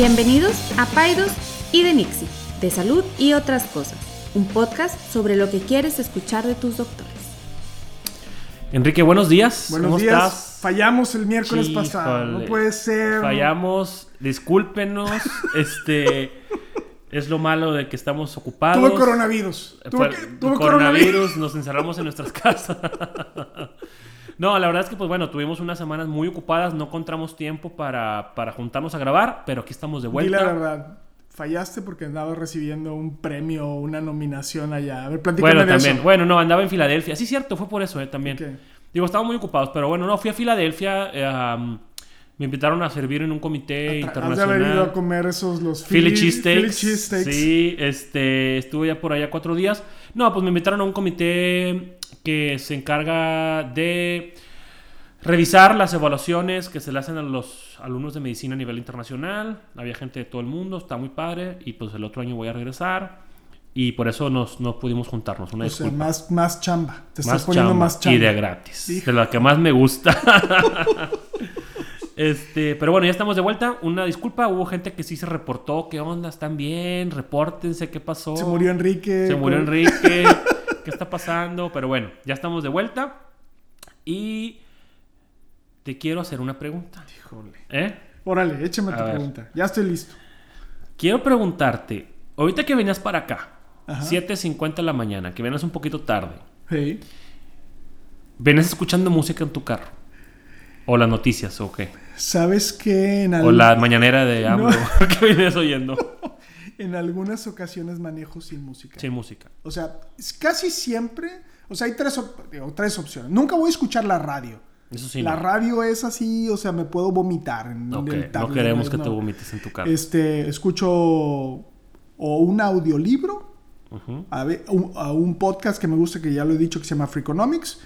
Bienvenidos a Paidos y de Nixie, de salud y otras cosas, un podcast sobre lo que quieres escuchar de tus doctores. Enrique, buenos días. Buenos ¿Cómo días. estás? Fallamos el miércoles pasado. No puede ser. Fallamos, discúlpenos. este es lo malo de que estamos ocupados. Tuve coronavirus. Eh, Tuve, que- tuve coronavirus, nos encerramos en nuestras casas. No, la verdad es que, pues bueno, tuvimos unas semanas muy ocupadas, no encontramos tiempo para, para juntarnos a grabar, pero aquí estamos de vuelta. la verdad. Fallaste porque andaba recibiendo un premio o una nominación allá. A ver, platícame Bueno, de también. eso. Bueno, no, andaba en Filadelfia. Sí, cierto, fue por eso, eh, también. Digo, estábamos muy ocupados, pero bueno, no, fui a Filadelfia. eh, am, me invitaron a servir en un comité Has de haber ido a internacional. comer esos los Philly Philly. Philly cheesesteaks. Sí, este, estuve ya por allá cuatro días. No, pues me invitaron a un comité que se encarga de revisar las evaluaciones que se le hacen a los alumnos de medicina a nivel internacional. Había gente de todo el mundo, está muy padre. Y pues el otro año voy a regresar. Y por eso nos, no pudimos juntarnos. Una O sea, disculpa. más, más chamba. Te estás poniendo chamba más chamba. Y de gratis. De la que más me gusta. este, pero bueno, ya estamos de vuelta. Una disculpa, hubo gente que sí se reportó. ¿Qué onda? ¿Están bien? Repórtense qué pasó. Se murió Enrique. Se murió Enrique. ¿Qué está pasando? Pero bueno, ya estamos de vuelta. Y te quiero hacer una pregunta. Híjole. ¿Eh? Órale, échame A tu ver. pregunta. Ya estoy listo. Quiero preguntarte, ahorita que venías para acá, Ajá. 7.50 de la mañana, que venías un poquito tarde. Hey. ¿Venías escuchando música en tu carro? ¿O las noticias o qué? ¿Sabes que en, al- ¿O la mañanera de AMLO No. que venías oyendo? en algunas ocasiones manejo sin música? Sin música. O sea, casi siempre. O sea, hay tres, op- digo, tres opciones. Nunca voy a escuchar la radio. Eso sí, la no. radio es así, o sea, me puedo vomitar en el no tablero, queremos que no. te vomites en tu carro. Este, escucho o un audiolibro, Ujú. a, un, a un podcast que me gusta, que ya lo he dicho, que se llama Freakonomics,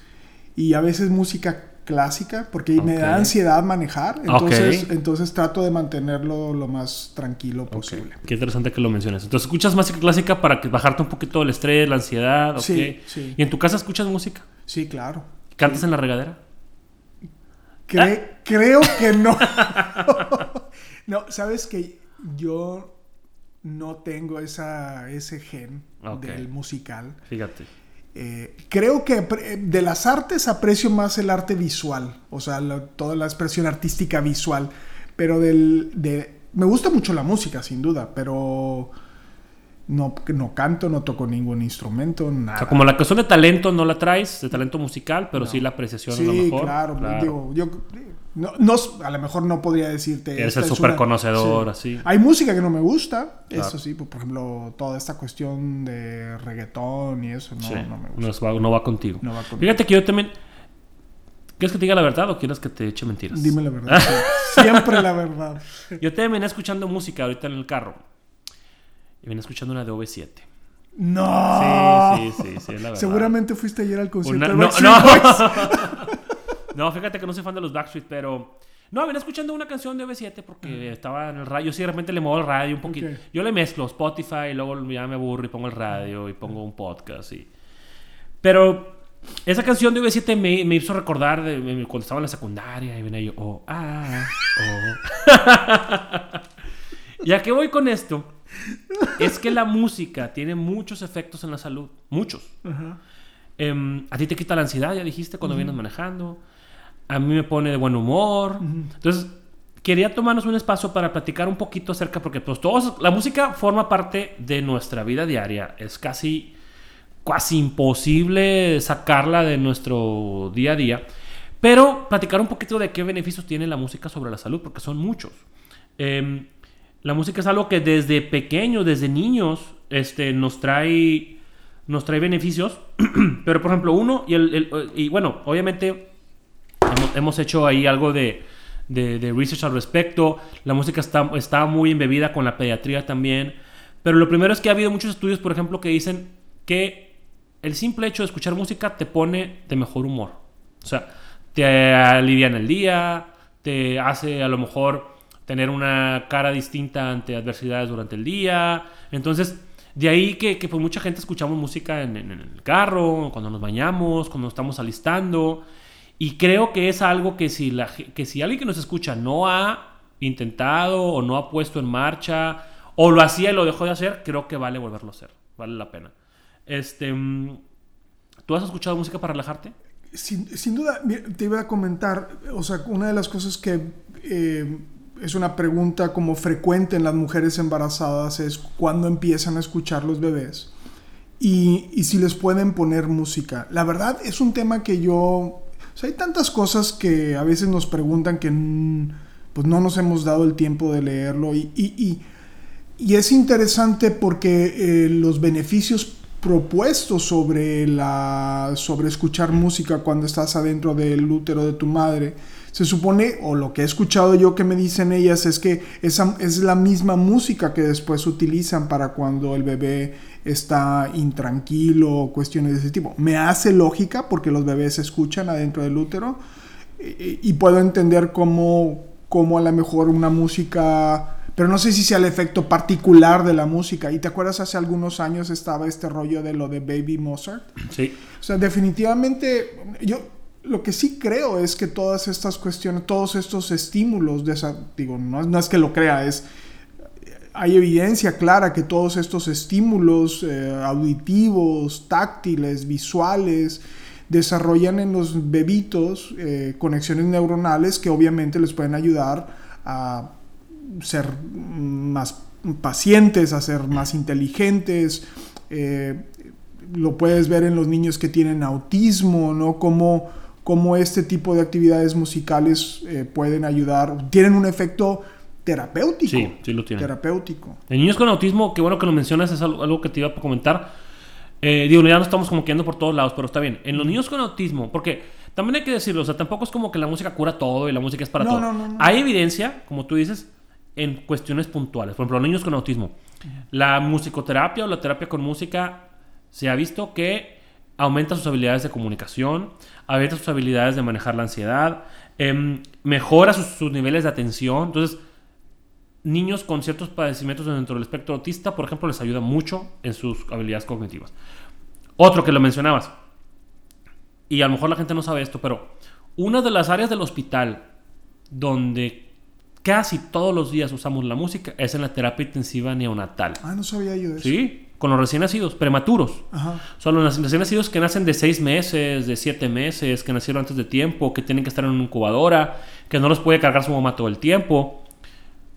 y a veces música clásica, porque me da ansiedad manejar, entonces, entonces trato de mantenerlo lo más tranquilo posible. Qué interesante que lo menciones. Entonces, ¿escuchas música clásica para que bajarte un poquito el estrés, la ansiedad? Sí, sí. ¿Y en tu casa escuchas música? Sí, claro. ¿Cantas en la regadera? Cre- Ah. Creo que no. no, sabes que yo no tengo esa, ese gen del musical. Fíjate. Eh, creo que apre- de las artes aprecio más el arte visual, o sea, toda la expresión artística visual, pero del, de, me gusta mucho la música, sin duda, pero no, no canto, no toco ningún instrumento, nada. O sea, como la cuestión de talento no la traes, de talento musical, pero No. sí la apreciación Sí, a lo mejor. claro, digo, yo no, no- a lo mejor no podría decirte. Eres el súper conocedor, sí. así. Hay música que no me gusta, Claro. eso sí, pues, por ejemplo, toda esta cuestión de reggaetón y eso, no, Sí, no me no, gusta. es- va, no va contigo. No va conmigo. Fíjate que yo también... ¿Quieres que te diga la verdad o quieres que te eche mentiras? Dime la verdad. Siempre la verdad. Yo te venía escuchando música ahorita en el carro. Y venía escuchando una de OV7. No. Sí, sí, sí, sí, es la verdad. Seguramente fuiste ayer al concierto Una- de no, Backstreet no. Boys. No, fíjate que no soy fan de los Backstreet, pero... No, venía escuchando una canción de OV7 porque estaba en el radio. Yo sí, de repente le muevo el radio un poquito. Ok. Yo le mezclo Spotify y luego ya me aburro y pongo el radio y pongo un podcast. Y... Pero esa canción de OV7 me, me hizo recordar de, de cuando estaba en la secundaria y venía yo, oh, ah, oh. ¿Y a qué voy con esto? Es que la música tiene muchos efectos en la salud. Muchos. Ajá. Em, a ti te quita la ansiedad, ya dijiste, cuando vienes manejando. A mí me pone de buen humor. Entonces, quería tomarnos un espacio para platicar un poquito acerca, porque pues todos, la música forma parte de nuestra vida diaria. Es casi, casi imposible sacarla de nuestro día a día. Pero platicar un poquito de qué beneficios tiene la música sobre la salud, porque son muchos. Em, la música es algo que desde pequeños, desde niños, este, nos trae, nos trae beneficios. Pero, por ejemplo, uno, y, el, y bueno, obviamente hemos, hecho ahí algo de, de- research al respecto. La música está, está muy embebida con la pediatría también. Pero lo primero es que ha habido muchos estudios, por ejemplo, que dicen que el simple hecho de escuchar música te pone de mejor humor. O sea, te alivia en el día, te hace a lo mejor tener una cara distinta ante adversidades durante el día. Entonces, de ahí que, que pues mucha gente escuchamos música en, el carro, cuando nos bañamos, cuando nos estamos alistando. Y creo que es algo que si, la, que si alguien que nos escucha no ha intentado o no ha puesto en marcha o lo hacía y lo dejó de hacer, creo que vale volverlo a hacer. Vale la pena. Este, mm, ¿Tú has escuchado música para relajarte? Sin, sin duda, te iba a comentar, o sea, una de las cosas que eh, es una pregunta como frecuente en las mujeres embarazadas es cuándo empiezan a escuchar los bebés y, y si les pueden poner música. La verdad es un tema que yo... O hay tantas cosas que a veces nos preguntan que pues no nos hemos dado el tiempo de leerlo y, y, y es interesante porque eh, los beneficios propuestos sobre, la, sobre escuchar música cuando estás adentro del útero de tu madre, se supone, o lo que he escuchado yo que me dicen ellas, es que esa es la misma música que después utilizan para cuando el bebé está intranquilo, cuestiones de ese tipo. Me hace lógica porque los bebés se escuchan adentro del útero y, puedo entender cómo, cómo a lo mejor una música pero no sé si sea el efecto particular de la música. ¿Y te acuerdas hace algunos años estaba este rollo de lo de Baby Mozart? Sí. O sea, definitivamente yo lo que sí creo es que todas estas cuestiones, todos estos estímulos, de esa, digo, no, es que lo crea, es hay evidencia clara que todos estos estímulos eh, auditivos, táctiles, visuales, desarrollan en los bebitos eh, conexiones neuronales que obviamente les pueden ayudar a ser más pacientes, a ser más inteligentes. Eh, lo puedes ver en los niños que tienen autismo, ¿no? Cómo, este tipo de actividades musicales eh, pueden ayudar, tienen un efecto terapéutico. Sí, sí lo tienen. Terapéutico. En niños con autismo, qué bueno que lo mencionas, es algo, que te iba a comentar. Eh, digo, ya no estamos como quedando por todos lados, pero está bien. En los niños con autismo, porque también hay que decirlo, o sea, tampoco es como que la música cura todo y la música es para todo. No, no, hay evidencia, como tú dices, en cuestiones puntuales. Por ejemplo, los niños con autismo. La musicoterapia o la terapia con música se ha visto que aumenta sus habilidades de comunicación, aumenta sus habilidades de manejar la ansiedad, em, mejora sus, niveles de atención. Entonces, niños con ciertos padecimientos dentro del espectro autista, por ejemplo, les ayuda mucho en sus habilidades cognitivas. Otro que lo mencionabas, y a lo mejor la gente no sabe esto, pero una de las áreas del hospital donde casi todos los días usamos la música es en la terapia intensiva neonatal. Ah, no sabía yo eso. Sí, con los recién nacidos, prematuros. Ajá. Son los recién nacidos que nacen de seis meses, de siete meses, que nacieron antes de tiempo, que tienen que estar en una incubadora, que no los puede cargar su mamá todo el tiempo.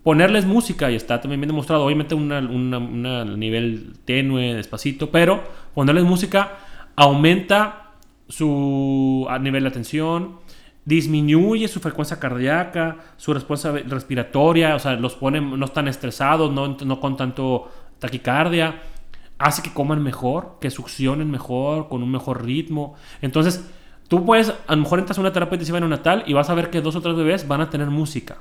Ponerles música, y está también bien demostrado, obviamente un nivel tenue, despacito, pero ponerles música aumenta su nivel de atención, disminuye su frecuencia cardíaca, su respuesta respiratoria, o sea, los pone, no están estresados, no, con tanto taquicardia, hace que coman mejor, que succionen mejor, con un mejor ritmo. Entonces, tú puedes, a lo mejor entras a una terapia intensiva natal y vas a ver que dos o tres bebés van a tener música.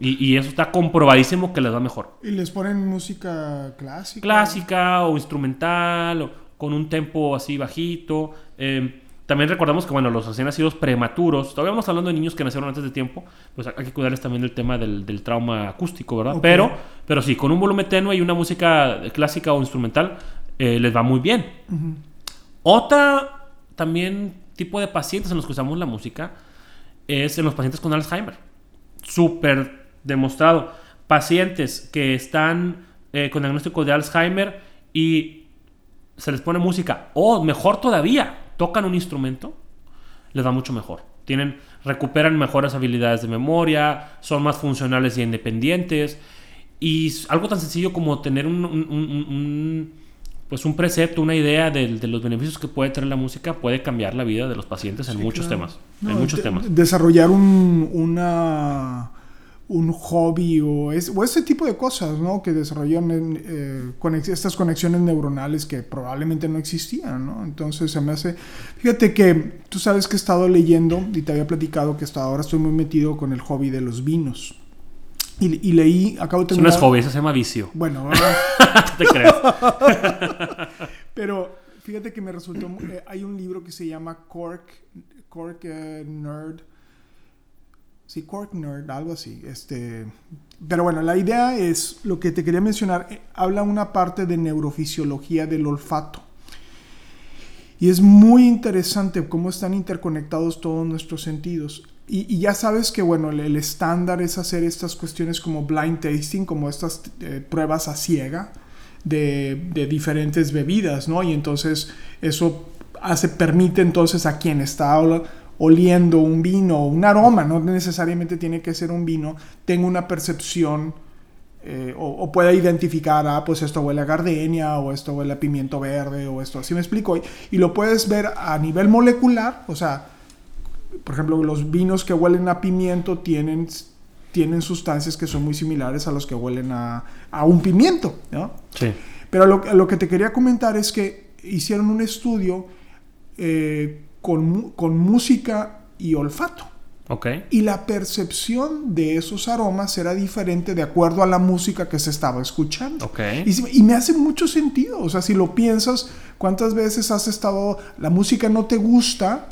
Y, y, eso está comprobadísimo que les va mejor. ¿Y les ponen música clásica? Clásica o instrumental, o con un tempo así bajito. Eh, también recordamos que, bueno, los recién nacidos prematuros, todavía vamos hablando de niños que nacieron antes de tiempo, pues hay que cuidarles también del tema del, trauma acústico, ¿verdad? Pero, pero sí, con un volumen tenue y una música clásica o instrumental, eh, les va muy bien. Otra también tipo de pacientes en los que usamos la música es en los pacientes con Alzheimer. Súper demostrado. Pacientes que están eh, con diagnóstico de Alzheimer y se les pone música, o mejor todavía, tocan un instrumento, les va mucho mejor. Tienen, recuperan mejores habilidades de memoria, son más funcionales y independientes. Y algo tan sencillo como tener un, pues un precepto, una idea de, los beneficios que puede tener la música puede cambiar la vida de los pacientes en muchos temas. en muchos temas. Desarrollar una un hobby o, es, o ese tipo de cosas, ¿no? Que desarrollan eh, estas conexiones neuronales que probablemente no existían, ¿no? Entonces se me hace... Fíjate que tú sabes que he estado leyendo y te había platicado que hasta ahora estoy muy metido con el hobby de los vinos. Y, leí, acabo de terminar... Eso no es hobby, eso se llama vicio. Bueno, te creo. Pero fíjate que me resultó... Eh, hay un libro que se llama Cork, Cork eh, Nerd Sí, Cork Nerd, algo así. Este, pero bueno, la idea es, lo que te quería mencionar, eh, habla una parte de neurofisiología del olfato. Y es muy interesante cómo están interconectados todos nuestros sentidos. Y, ya sabes que, bueno, el, estándar es hacer estas cuestiones como blind tasting, como estas eh, pruebas a ciega de, de, diferentes bebidas, ¿no? Y entonces eso hace, permite entonces a quien está oliendo un vino, un aroma, no necesariamente tiene que ser un vino, tenga una percepción eh, o, o, pueda identificar, ah, pues esto huele a gardenia, o esto huele a pimiento verde, o esto, así me explico. Y, y, lo puedes ver a nivel molecular, o sea, por ejemplo, los vinos que huelen a pimiento tienen, tienen sustancias que son muy similares a los que huelen a, a un pimiento, ¿no? Sí. Pero lo, lo, que te quería comentar es que hicieron un estudio eh, con, con música y olfato. Okay. Y la percepción de esos aromas era diferente de acuerdo a la música que se estaba escuchando. Okay. Y, y, me hace mucho sentido. O sea, si lo piensas, ¿cuántas veces has estado, la música no te gusta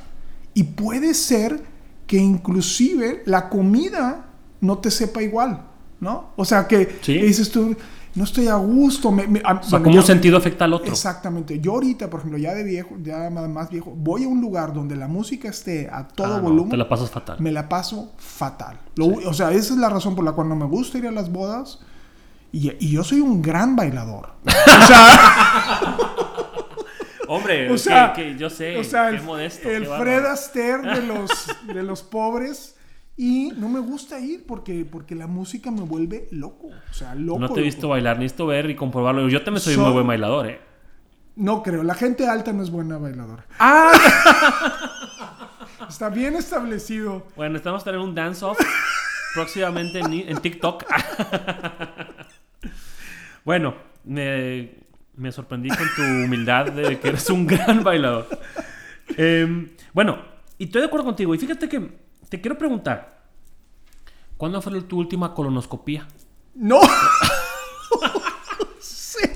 y puede ser que inclusive la comida no te sepa igual, ¿no? O sea, que, ¿Sí? que dices tú, no estoy a gusto. Me, me, o sea, como un sentido afecta al otro. Exactamente. Yo ahorita, por ejemplo, ya de viejo, ya más viejo, voy a un lugar donde la música esté a todo ah, volumen. No, te la pasas fatal. Me la paso fatal. Lo, sí. O sea, esa es la razón por la cual no me gusta ir a las bodas. Y, y yo soy un gran bailador. o sea... Hombre, o sea, que, que yo sé, o sea, qué el, modesto. El qué Fred Astaire de los, de los pobres. Y no me gusta ir porque, porque la música me vuelve loco. O sea, loco. No te he visto loco. bailar, necesito ver y comprobarlo. Yo también soy so, muy buen bailador, ¿eh? No creo. La gente alta no es buena bailadora. ¡Ah! Está bien establecido. Bueno, estamos teniendo un dance-off próximamente en, en TikTok. bueno, me, me, sorprendí con tu humildad de que eres un gran bailador. Eh, bueno, y estoy de acuerdo contigo. Y fíjate que te quiero preguntar, ¿cuándo fue tu última colonoscopía? No.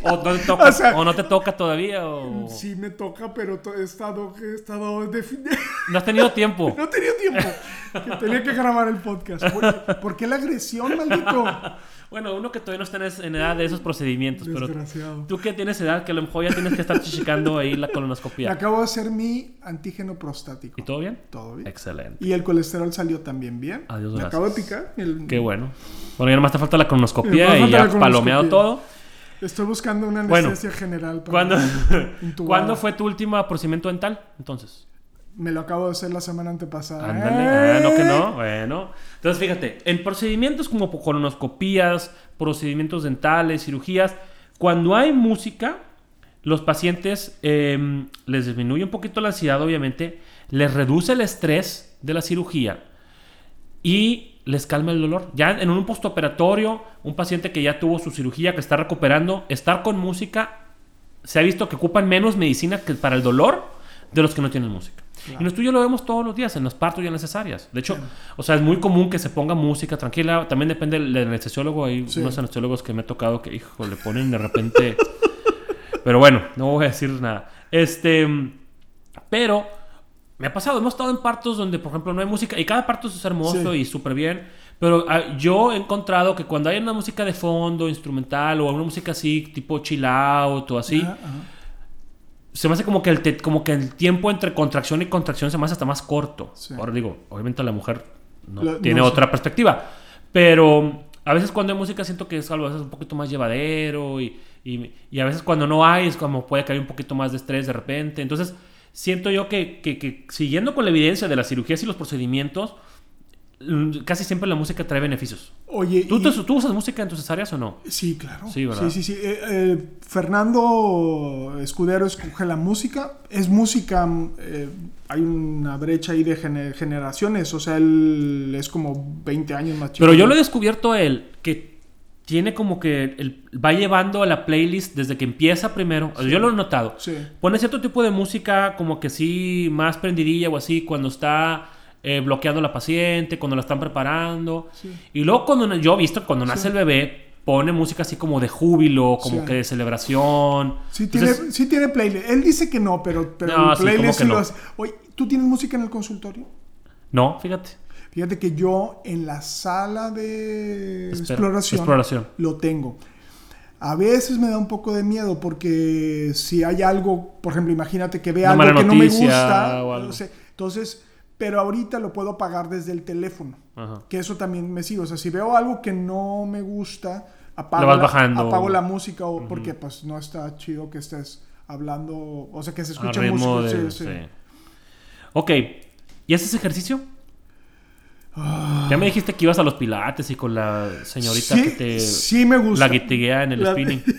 o, no te toca, o, sea, o, no te toca todavía? O... Sí me toca, pero he estado... He estado no has tenido tiempo. no he tenido tiempo. que tenía que grabar el podcast. ¿Por, ¿por qué la agresión, maldito? Bueno, uno que todavía no está en edad de esos procedimientos, pero tú que tienes edad, que a lo mejor ya tienes que estar chichicando ahí la colonoscopia. Me acabo de hacer mi antígeno prostático. ¿Y todo bien? Todo bien. Excelente. Y el colesterol salió también bien. Adiós, Me gracias. acabo de picar. El... Qué bueno. Bueno, ya nomás te falta la colonoscopia y ya palomeado todo. Estoy buscando una anestesia bueno, general. Para ¿cuándo, ¿Cuándo fue tu último procedimiento dental? Entonces. Me lo acabo de hacer la semana antepasada. Ándale, ¡Eh! ah, no que no. Bueno. Entonces, fíjate, en procedimientos como colonoscopías, procedimientos dentales, cirugías, cuando hay música, los pacientes eh, les disminuye un poquito la ansiedad, obviamente, les reduce el estrés de la cirugía y les calma el dolor. Ya en un postoperatorio, un paciente que ya tuvo su cirugía, que está recuperando, estar con música, se ha visto que ocupan menos medicina que para el dolor de los que no tienen música. Claro. Y nosotros yo lo vemos todos los días en los partos ya necesarias. De hecho, claro. o sea, es muy común que se ponga música tranquila. También depende del anestesiólogo. Hay sí. unos anestesiólogos que me ha tocado que, hijo, le ponen de repente. pero bueno, no voy a decir nada. Este. Pero me ha pasado. Hemos estado en partos donde, por ejemplo, no hay música. Y cada parto es hermoso sí. y súper bien. Pero uh, yo he encontrado que cuando hay una música de fondo, instrumental, o una música así, tipo chill out o así. Uh -huh se me hace como que, el te, como que el tiempo entre contracción y contracción se me hace hasta más corto. Sí. Ahora digo, obviamente la mujer no Lo, tiene no otra perspectiva. Pero a veces cuando hay música siento que es algo a veces un poquito más llevadero y, y, y, a veces cuando no hay es como puede caer un poquito más de estrés de repente. Entonces siento yo que, que, que siguiendo con la evidencia de las cirugías y los procedimientos, casi siempre la música trae beneficios. Oye, ¿Tú, y... te, ¿tú usas música en tus cesáreas o no? Sí, claro. Sí, ¿verdad? Sí, sí, sí. Eh, eh, Fernando Escudero escoge la música. Es música, eh, hay una brecha ahí de gener generaciones. O sea, él es como 20 años más chico. Pero yo lo he descubierto a él, que tiene como que el, va llevando a la playlist desde que empieza primero. Sí. Yo lo he notado. Sí. Pone cierto tipo de música como que sí, más prendidilla o así, cuando está eh, bloqueando a la paciente, cuando la están preparando. Sí. Y luego cuando yo he visto cuando nace sí. el bebé, pone música así como de júbilo, como sí. que de celebración. Sí, Entonces, tiene, sí tiene playlist. Él dice que no, pero, pero no, el playlist sí, no. lo hace. Oye, ¿tú tienes música en el consultorio? No, fíjate. Fíjate que yo en la sala de Espera, exploración, exploración, lo tengo. A veces me da un poco de miedo porque si hay algo, por ejemplo, imagínate que vea Una algo que no me gusta, o algo. no sé, entonces, pero ahorita lo puedo apagar desde el teléfono, Ajá. que eso también me sigue. O sea, si veo algo que no me gusta, apago, la, apago la música o porque pues no está chido que estés hablando, o sea, que se escuche música. de- sí, sí. sí. Ok. ¿Y haces ejercicio? Ya me dijiste que ibas a los pilates y con la señorita Ah. Que te sí me gusta. la guitiguea en el La- spinning.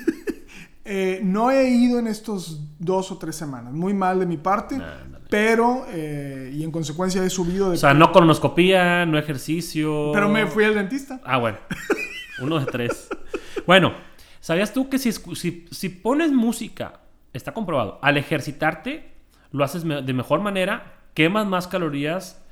Eh, no he ido en estos dos o tres semanas. Muy mal de mi parte. Ándale. Pero, eh, y en consecuencia he subido de... O sea, no colonoscopía, no ejercicio. pero me fui al dentista. Ah, bueno. Uno de tres. Bueno, ¿sabías tú que si, si, si pones música, está comprobado, al ejercitarte, lo haces me- de mejor manera, quemas más calorías,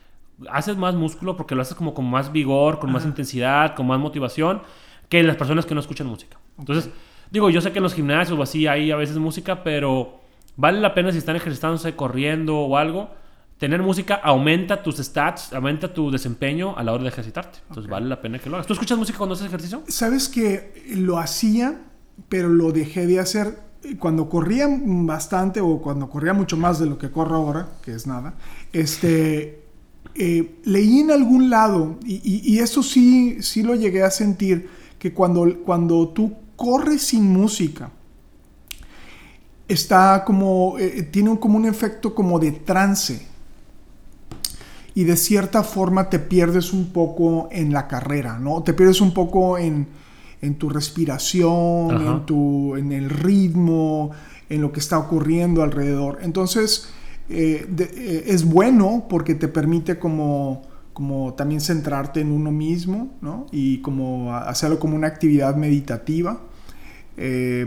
haces más músculo porque lo haces como con más vigor, con más intensidad, con más motivación, que las personas que no escuchan música. Entonces, digo, yo sé que en los gimnasios o así hay a veces música, pero vale la pena si están ejercitándose, corriendo o algo. Tener música aumenta tus stats, aumenta tu desempeño a la hora de ejercitarte. Entonces vale la pena que lo hagas. ¿Tú escuchas música cuando haces ejercicio? Sabes que lo hacía, pero lo dejé de hacer cuando corría bastante o cuando corría mucho más de lo que corro ahora, que es nada. Este, eh, leí en algún lado, y, y- y eso sí, sí lo llegué a sentir, que cuando, cuando tú corres sin música, está como, eh, tiene un- como un efecto como de trance. Y de cierta forma te pierdes un poco en la carrera, ¿no? Te pierdes un poco en, en tu respiración, Ajá. en, tu, en el ritmo, en lo que está ocurriendo alrededor. Entonces, eh, de- eh, es bueno porque te permite como, como también centrarte en uno mismo, ¿no? Y como hacerlo como una actividad meditativa. Eh,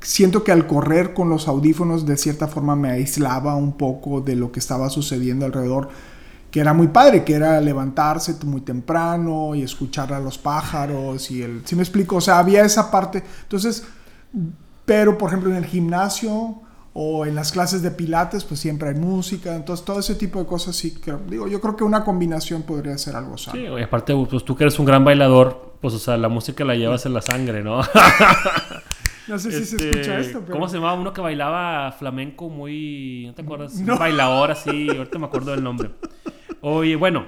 siento que al correr con los audífonos de cierta forma me aislaba un poco de lo que estaba sucediendo alrededor, que era muy padre, que era levantarse muy temprano y escuchar a los pájaros y el... ¿Sí me explico? O sea, había esa parte. Entonces, pero por ejemplo en el gimnasio o en las clases de pilates, pues siempre hay música. Entonces, todo ese tipo de cosas sí. Digo, yo creo que una combinación podría ser algo sano. Sí, aparte, pues tú que eres un gran bailador, pues o sea, la música la llevas en la sangre, ¿no? No sé si se Este, escucha esto, pero... ¿Cómo se llamaba uno que bailaba flamenco muy... ¿No te acuerdas? No. Un bailador así, ahorita me acuerdo del nombre. Oye, bueno.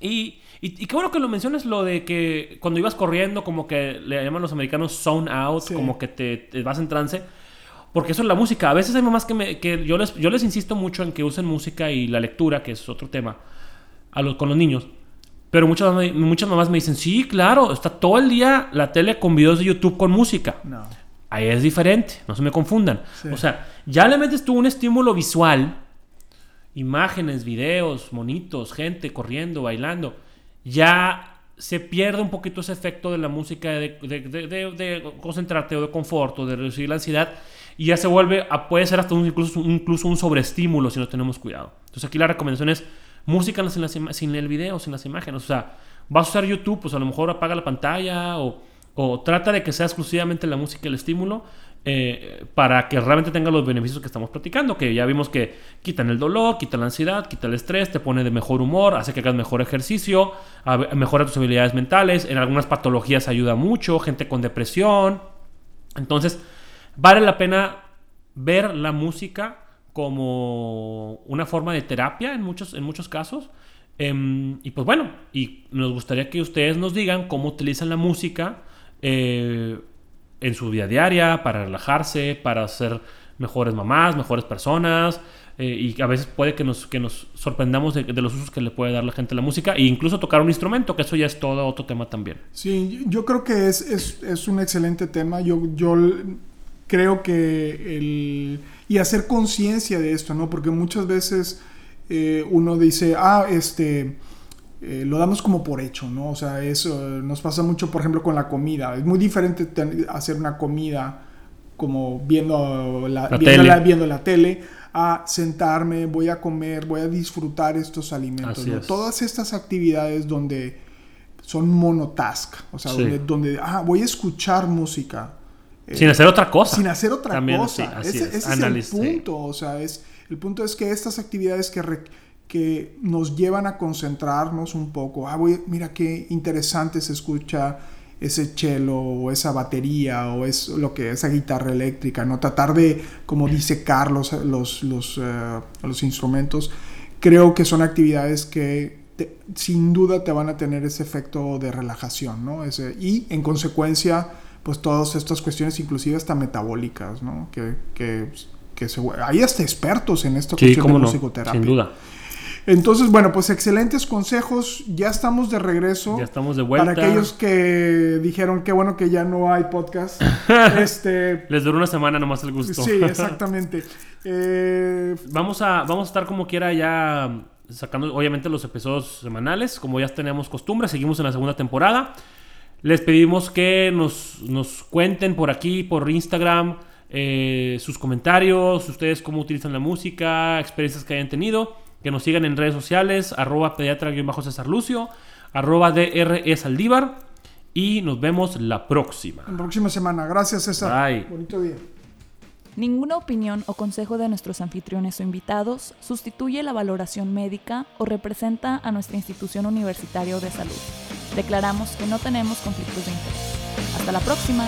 Y, y, y qué bueno que lo mencionas lo de que cuando ibas corriendo, como que le llaman los americanos zone out, Sí. como que te, te vas en trance. Porque eso es la música. A veces hay mamás que, me, que yo, les, yo les insisto mucho en que usen música y la lectura, que es otro tema, a los, con los niños. Pero muchas, muchas mamás me dicen, sí, claro, está todo el día la tele con videos de YouTube con música. No. Ahí es diferente, no se me confundan. Sí. O sea, ya le metes tú un estímulo visual, imágenes, videos, monitos, gente corriendo, bailando, ya se pierde un poquito ese efecto de la música de, de- de- de- de concentrarte o de confort o de reducir la ansiedad y ya se vuelve, a- puede ser hasta un- incluso, incluso un sobreestímulo si no tenemos cuidado. Entonces aquí la recomendación es música sin, las sin el video, sin las imágenes. O sea, vas a usar YouTube, pues a lo mejor apaga la pantalla o, o trata de que sea exclusivamente la música el estímulo eh, para que realmente tenga los beneficios que estamos platicando, que ya vimos que quitan el dolor, quitan la ansiedad, quita el estrés, te pone de mejor humor, hace que hagas mejor ejercicio, mejora tus habilidades mentales, en algunas patologías ayuda mucho, gente con depresión. Entonces, vale la pena ver la música como una forma de terapia en muchos, en muchos casos. Em, y pues bueno, y nos gustaría que ustedes nos digan cómo utilizan la música eh, en su vida diaria para relajarse, para ser mejores mamás, mejores personas. eh, y a veces puede que nos, que nos sorprendamos de, los usos que le puede dar la gente a la música e incluso tocar un instrumento, que eso ya es todo otro tema también. Sí, yo creo que es, es, es un excelente tema. Yo, yo creo que el... Y hacer conciencia de esto, ¿no? Porque muchas veces eh, uno dice, ah, este... eh, lo damos como por hecho, ¿no? O sea, eso nos pasa mucho, por ejemplo, con la comida. Es muy diferente hacer una comida como viendo la, La viendo, la, tele. viendo la tele, a sentarme, voy a comer, voy a disfrutar estos alimentos. Así ¿no? es. Todas estas actividades donde son monotask, o sea, Sí. donde, donde, ah, voy a escuchar música. eh, Sin hacer otra cosa. sin hacer otra También, cosa. sí, así ese es. ese el punto. O sea, es, el punto es que estas actividades que, re- que nos llevan a concentrarnos un poco. Ah, voy, mira qué interesante se escucha ese cello o esa batería o es lo que esa guitarra eléctrica, ¿no? Tratar de, como dice Carlos, los, los, eh, los instrumentos, creo que son actividades que sin duda te van a tener ese efecto de relajación, ¿no? Ese, y en consecuencia, pues todas estas cuestiones, inclusive hasta metabólicas, ¿no? Que, que, que se, hay hasta expertos en esta cuestión de musicoterapia. Sin duda. Entonces, bueno, pues excelentes consejos. Ya estamos de regreso. Ya estamos de vuelta. Para aquellos que dijeron que bueno que ya no hay podcast. este... Les duró una semana nomás el gusto. Sí, exactamente. Eh, vamos, a, vamos a estar como quiera ya sacando obviamente los episodios semanales, como ya teníamos costumbre. Seguimos en la segunda temporada. Les pedimos que nos, nos cuenten por aquí, por Instagram, eh, sus comentarios, ustedes cómo utilizan la música, experiencias que hayan tenido que nos sigan en redes sociales, arroba pediatra-césar Lucio, arroba DRE Saldívar. Y nos vemos la próxima. La próxima semana. Gracias, César. Bye. Bonito día. Ninguna opinión o consejo de nuestros anfitriones o invitados sustituye la valoración médica o representa a nuestra institución universitaria de salud. Declaramos que no tenemos conflictos de interés. Hasta la próxima.